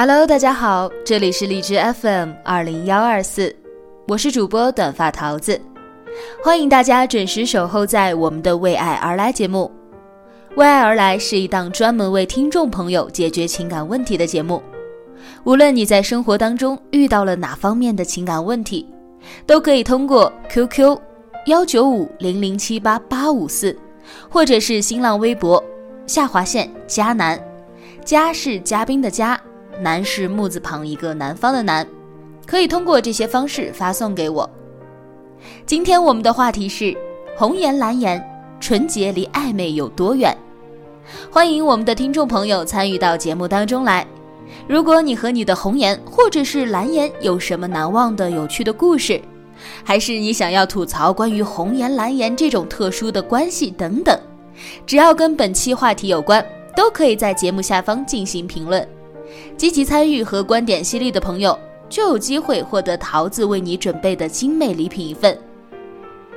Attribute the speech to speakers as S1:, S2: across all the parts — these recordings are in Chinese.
S1: Hello，大家好，这里是荔枝 FM 二零幺二四，我是主播短发桃子，欢迎大家准时守候在我们的为爱而来节目。为爱而来是一档专门为听众朋友解决情感问题的节目，无论你在生活当中遇到了哪方面的情感问题，都可以通过 QQ 幺九五零零七八八五四，或者是新浪微博下划线嘉南，嘉是嘉宾的嘉。南是木字旁一个南方的南，可以通过这些方式发送给我。今天我们的话题是红颜蓝颜，纯洁离暧昧有多远？欢迎我们的听众朋友参与到节目当中来。如果你和你的红颜或者是蓝颜有什么难忘的有趣的故事，还是你想要吐槽关于红颜蓝颜这种特殊的关系等等，只要跟本期话题有关，都可以在节目下方进行评论。积极参与和观点犀利的朋友，就有机会获得桃子为你准备的精美礼品一份。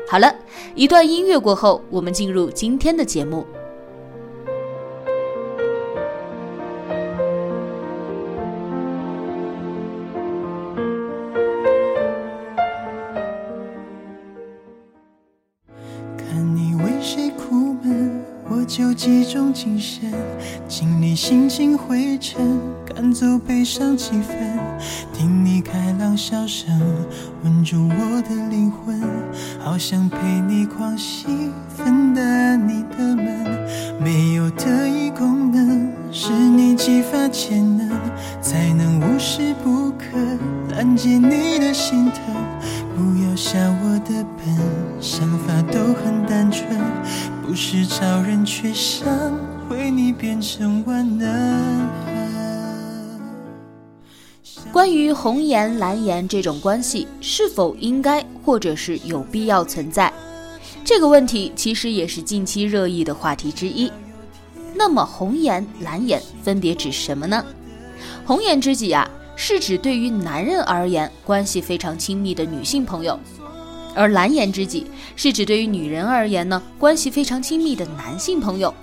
S1: 好了，一段音乐过后，我们进入今天的节目。
S2: 精神，清理心情灰尘，赶走悲伤气氛，听你开朗笑声，稳住我的灵魂，好想陪你狂喜，分担你的闷，没有特异功能，是你激发潜能，才能无时不刻拦截你的心疼。不要笑我的笨，想法都很单纯。不是超人，却想为你变成万能。
S1: 关于红颜蓝颜这种关系是否应该或者是有必要存在，这个问题其实也是近期热议的话题之一。那么红颜蓝颜分别指什么呢？红颜知己啊，是指对于男人而言关系非常亲密的女性朋友。而蓝颜知己是指对于女人而言呢，关系非常亲密的男性朋友。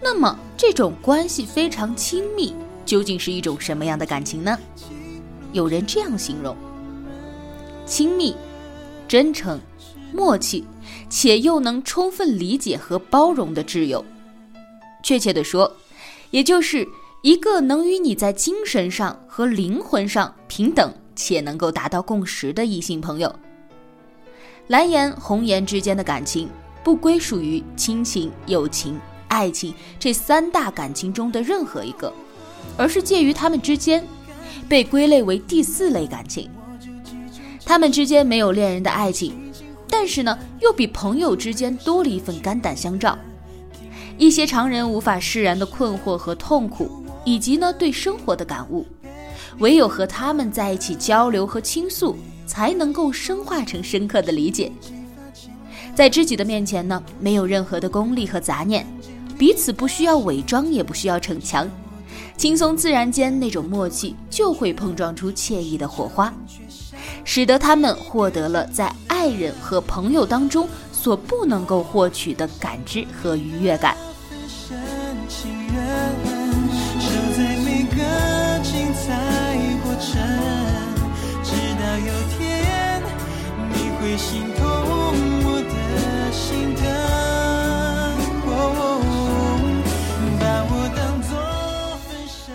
S1: 那么，这种关系非常亲密，究竟是一种什么样的感情呢？有人这样形容：亲密、真诚、默契，且又能充分理解和包容的挚友。确切的说，也就是一个能与你在精神上和灵魂上平等，且能够达到共识的异性朋友。蓝颜、红颜之间的感情不归属于亲情、友情、爱情这三大感情中的任何一个，而是介于他们之间，被归类为第四类感情。他们之间没有恋人的爱情，但是呢，又比朋友之间多了一份肝胆相照。一些常人无法释然的困惑和痛苦，以及呢对生活的感悟，唯有和他们在一起交流和倾诉。才能够深化成深刻的理解。在知己的面前呢，没有任何的功利和杂念，彼此不需要伪装，也不需要逞强，轻松自然间那种默契就会碰撞出惬意的火花，使得他们获得了在爱人和朋友当中所不能够获取的感知和愉悦感。
S2: 心痛我的心疼把我当作分身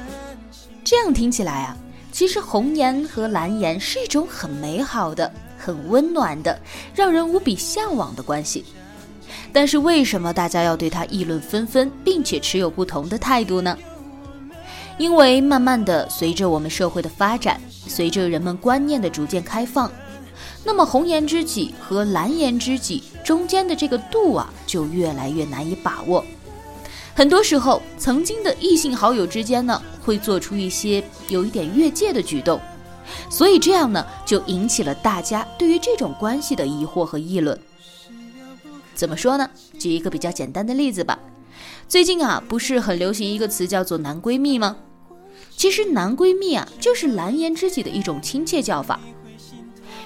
S2: 这
S1: 样听起来啊其实红颜和蓝颜是一种很美好的很温暖的让人无比向往的关系但是为什么大家要对他议论纷纷并且持有不同的态度呢？因为慢慢的随着我们社会的发展随着人们观念的逐渐开放那么红颜知己和蓝颜知己中间的这个度啊，就越来越难以把握。很多时候，曾经的异性好友之间呢，会做出一些有一点越界的举动，所以这样呢，就引起了大家对于这种关系的疑惑和议论。怎么说呢？举一个比较简单的例子吧。最近啊，不是很流行一个词叫做“男闺蜜”吗？其实“男闺蜜”啊，就是蓝颜知己的一种亲切叫法。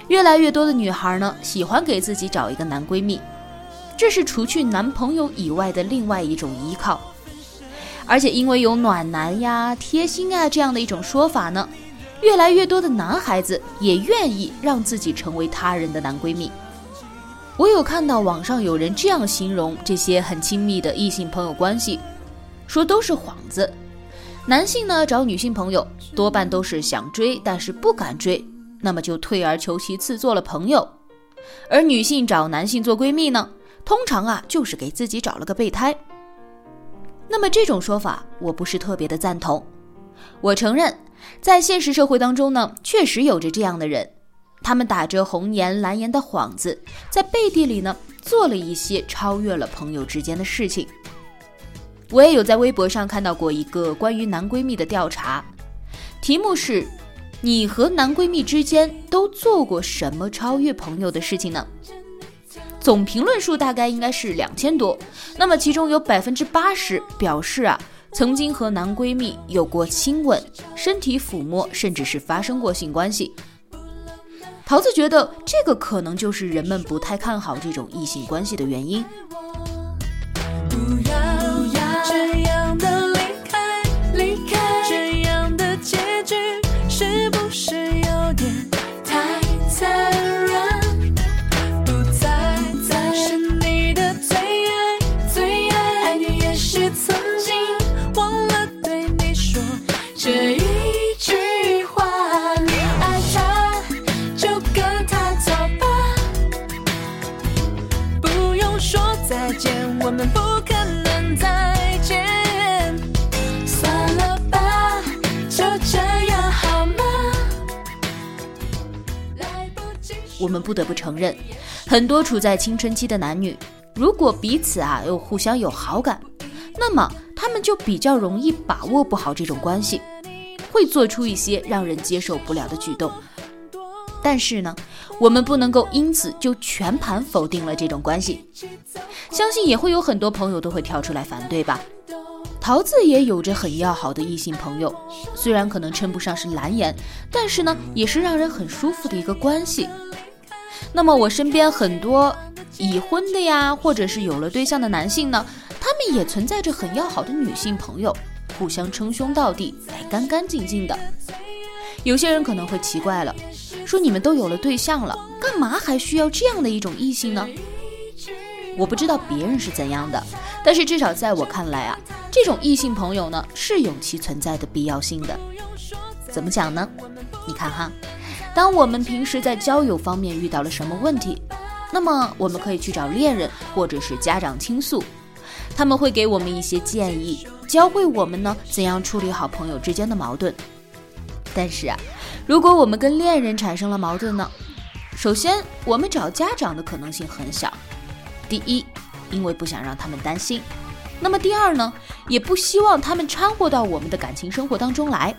S1: 越来越多的女孩呢，喜欢给自己找一个男闺蜜，这是除去男朋友以外的另外一种依靠。而且因为有暖男呀、贴心啊这样的一种说法呢，越来越多的男孩子也愿意让自己成为他人的男闺蜜。我有看到网上有人这样形容这些很亲密的异性朋友关系，说都是幌子。男性呢找女性朋友多半都是想追，但是不敢追，那么就退而求其次做了朋友；而女性找男性做闺蜜呢，通常啊就是给自己找了个备胎。那么这种说法我不是特别的赞同。我承认，在现实社会当中呢，确实有着这样的人。他们打着红颜蓝颜的幌子，在背地里呢做了一些超越了朋友之间的事情。我也有在微博上看到过一个关于男闺蜜的调查，题目是：你和男闺蜜之间都做过什么超越朋友的事情呢？总评论数大概应该是两千多，那么其中有百分之八十表示啊，曾经和男闺蜜有过亲吻、身体抚摸，甚至是发生过性关系。桃子觉得，这个可能就是人们不太看好这种异性关系的原因。
S3: 我们不可能再见，算了吧，就这样好吗？
S1: 我们不得不承认，很多处在青春期的男女，如果彼此啊又互相有好感，那么他们就比较容易把握不好这种关系，会做出一些让人接受不了的举动。但是呢，我们不能够因此就全盘否定了这种关系。相信也会有很多朋友都会跳出来反对吧。桃子也有着很要好的异性朋友，虽然可能称不上是蓝颜，但是呢，也是让人很舒服的一个关系。那么我身边很多已婚的呀，或者是有了对象的男性呢，他们也存在着很要好的女性朋友，互相称兄道弟，哎，干干净净的。有些人可能会奇怪了，说你们都有了对象了，干嘛还需要这样的一种异性呢？我不知道别人是怎样的，但是至少在我看来啊，这种异性朋友呢是有其存在的必要性的。怎么讲呢？你看哈。当我们平时在交友方面遇到了什么问题，那么我们可以去找恋人或者是家长倾诉，他们会给我们一些建议，教会我们呢怎样处理好朋友之间的矛盾。但是啊，如果我们跟恋人产生了矛盾呢，首先我们找家长的可能性很小。第一，因为不想让他们担心；那么第二呢，也不希望他们掺和到我们的感情生活当中来。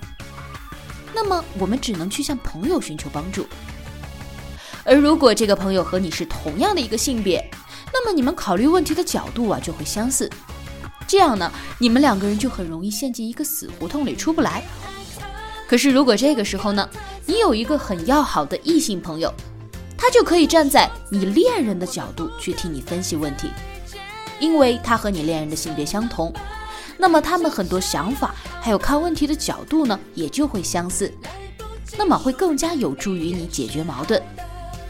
S1: 那么我们只能去向朋友寻求帮助，而如果这个朋友和你是同样的一个性别，那么你们考虑问题的角度啊就会相似，这样呢，你们两个人就很容易陷进一个死胡同里出不来。可是如果这个时候呢，你有一个很要好的异性朋友，他就可以站在你恋人的角度去替你分析问题，因为他和你恋人的性别相同。那么他们很多想法，还有看问题的角度呢，也就会相似，那么会更加有助于你解决矛盾。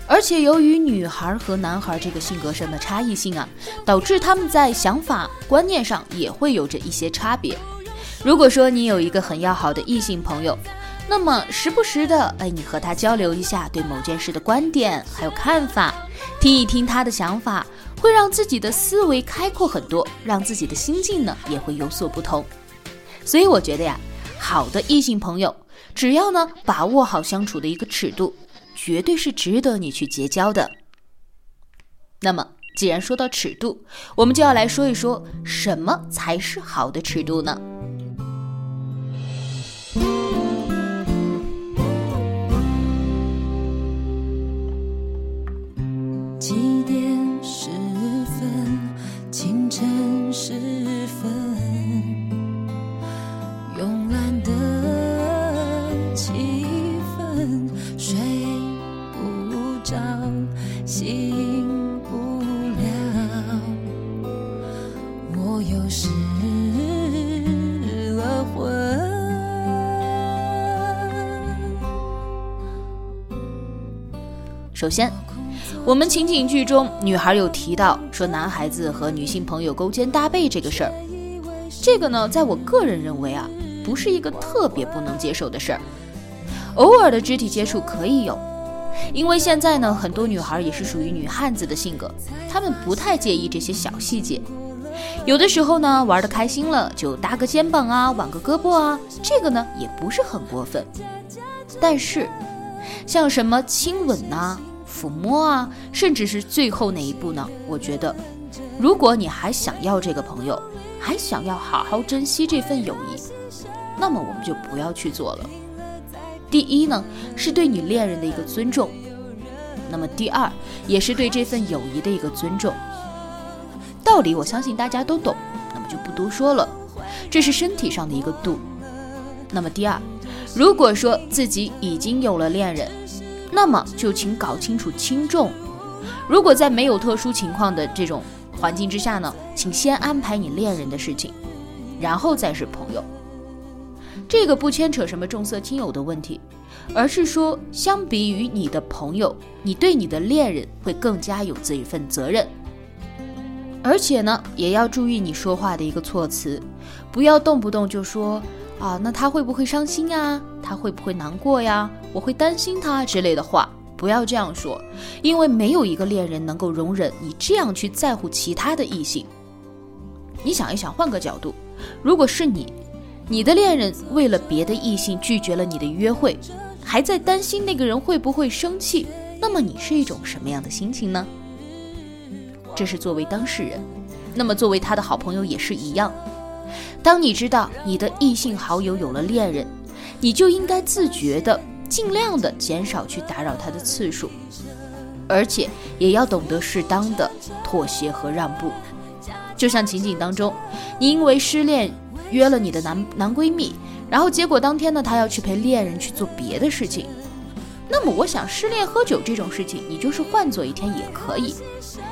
S1: 而且由于女孩和男孩这个性格上的差异性啊，导致他们在想法观念上也会有着一些差别。如果说你有一个很要好的异性朋友，那么时不时的，哎，你和他交流一下对某件事的观点还有看法，听一听他的想法，会让自己的思维开阔很多，让自己的心境呢也会有所不同。所以我觉得呀，好的异性朋友，只要呢把握好相处的一个尺度，绝对是值得你去结交的。那么，既然说到尺度，我们就要来说一说什么才是好的尺度呢？首先，我们情景剧中女孩有提到说男孩子和女性朋友勾肩搭背这个事儿，这个呢，在我个人认为啊，不是一个特别不能接受的事儿。偶尔的肢体接触可以有，因为现在呢，很多女孩也是属于女汉子的性格，她们不太介意这些小细节。有的时候呢，玩的开心了就搭个肩膀啊，挽个胳膊啊，这个呢也不是很过分。但是，像什么亲吻呐、抚摸啊，甚至是最后那一步呢？我觉得，如果你还想要这个朋友，还想要好好珍惜这份友谊，那么我们就不要去做了。第一呢，是对你恋人的一个尊重；那么第二，也是对这份友谊的一个尊重。道理我相信大家都懂，那么就不多说了。这是身体上的一个度。那么第二。如果说自己已经有了恋人，那么就请搞清楚轻重。如果在没有特殊情况的这种环境之下呢，请先安排你恋人的事情，然后再是朋友。这个不牵扯什么重色轻友的问题，而是说，相比于你的朋友，你对你的恋人会更加有这一份责任。而且呢，也要注意你说话的一个措辞，不要动不动就说。啊，那他会不会伤心呀？他会不会难过呀？我会担心他之类的话，不要这样说，因为没有一个恋人能够容忍你这样去在乎其他的异性。你想一想，换个角度，如果是你，你的恋人为了别的异性拒绝了你的约会，还在担心那个人会不会生气，那么你是一种什么样的心情呢？这是作为当事人，那么作为他的好朋友也是一样。当你知道你的异性好友有了恋人，你就应该自觉的、尽量的减少去打扰他的次数，而且也要懂得适当的妥协和让步。就像情景当中，你因为失恋约了你的男男闺蜜，然后结果当天呢，他要去陪恋人去做别的事情。那么我想，失恋喝酒这种事情，你就是换做一天也可以。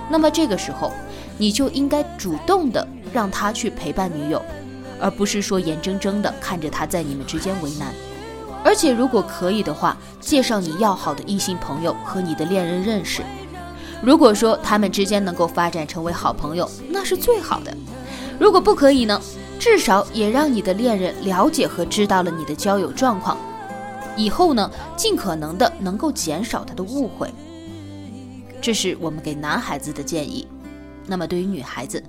S1: 那么这个时候，你就应该主动的让他去陪伴女友。而不是说眼睁睁地看着他在你们之间为难，而且如果可以的话，介绍你要好的异性朋友和你的恋人认识。如果说他们之间能够发展成为好朋友，那是最好的。如果不可以呢，至少也让你的恋人了解和知道了你的交友状况，以后呢，尽可能的能够减少他的误会。这是我们给男孩子的建议。那么对于女孩子，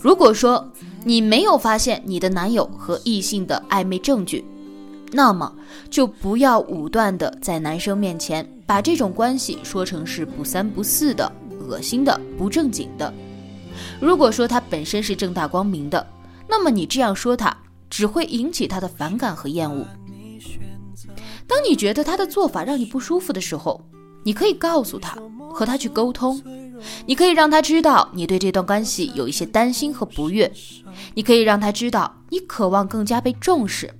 S1: 如果说你没有发现你的男友和异性的暧昧证据，那么就不要武断的在男生面前把这种关系说成是不三不四的、恶心的、不正经的。如果说他本身是正大光明的，那么你这样说他只会引起他的反感和厌恶。当你觉得他的做法让你不舒服的时候，你可以告诉他，和他去沟通。你可以让他知道你对这段关系有一些担心和不悦，你可以让他知道你渴望更加被重视，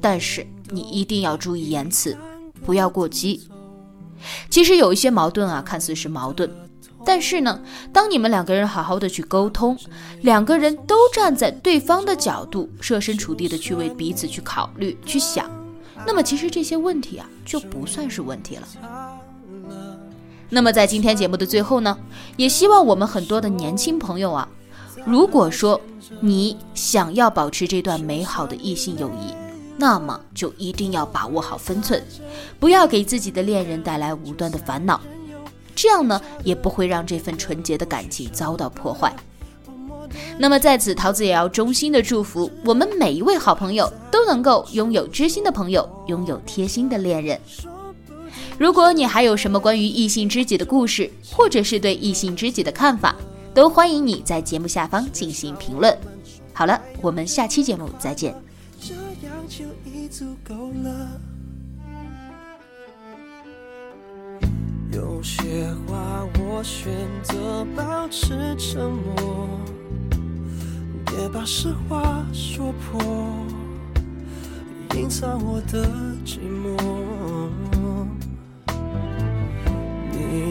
S1: 但是你一定要注意言辞，不要过激。其实有一些矛盾啊，看似是矛盾，但是呢，当你们两个人好好的去沟通，两个人都站在对方的角度，设身处地的去为彼此去考虑、去想，那么其实这些问题啊，就不算是问题了。那么在今天节目的最后呢，也希望我们很多的年轻朋友啊，如果说你想要保持这段美好的异性友谊，那么就一定要把握好分寸，不要给自己的恋人带来无端的烦恼，这样呢也不会让这份纯洁的感情遭到破坏。那么在此，桃子也要衷心的祝福我们每一位好朋友都能够拥有知心的朋友，拥有贴心的恋人。如果你还有什么关于异性知己的故事，或者是对异性知己的看法，都欢迎你在节目下方进行评论。好了，我们下期节目再见。这样就已足够了。有些话我选择保持沉默，别把实话说破，隐藏我的寂寞。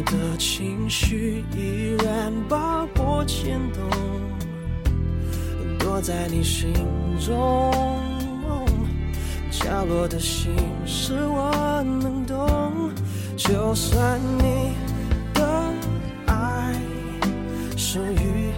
S1: 的情绪依然把我牵动，躲在你心中。角落的心事我能懂，就算你的爱属于。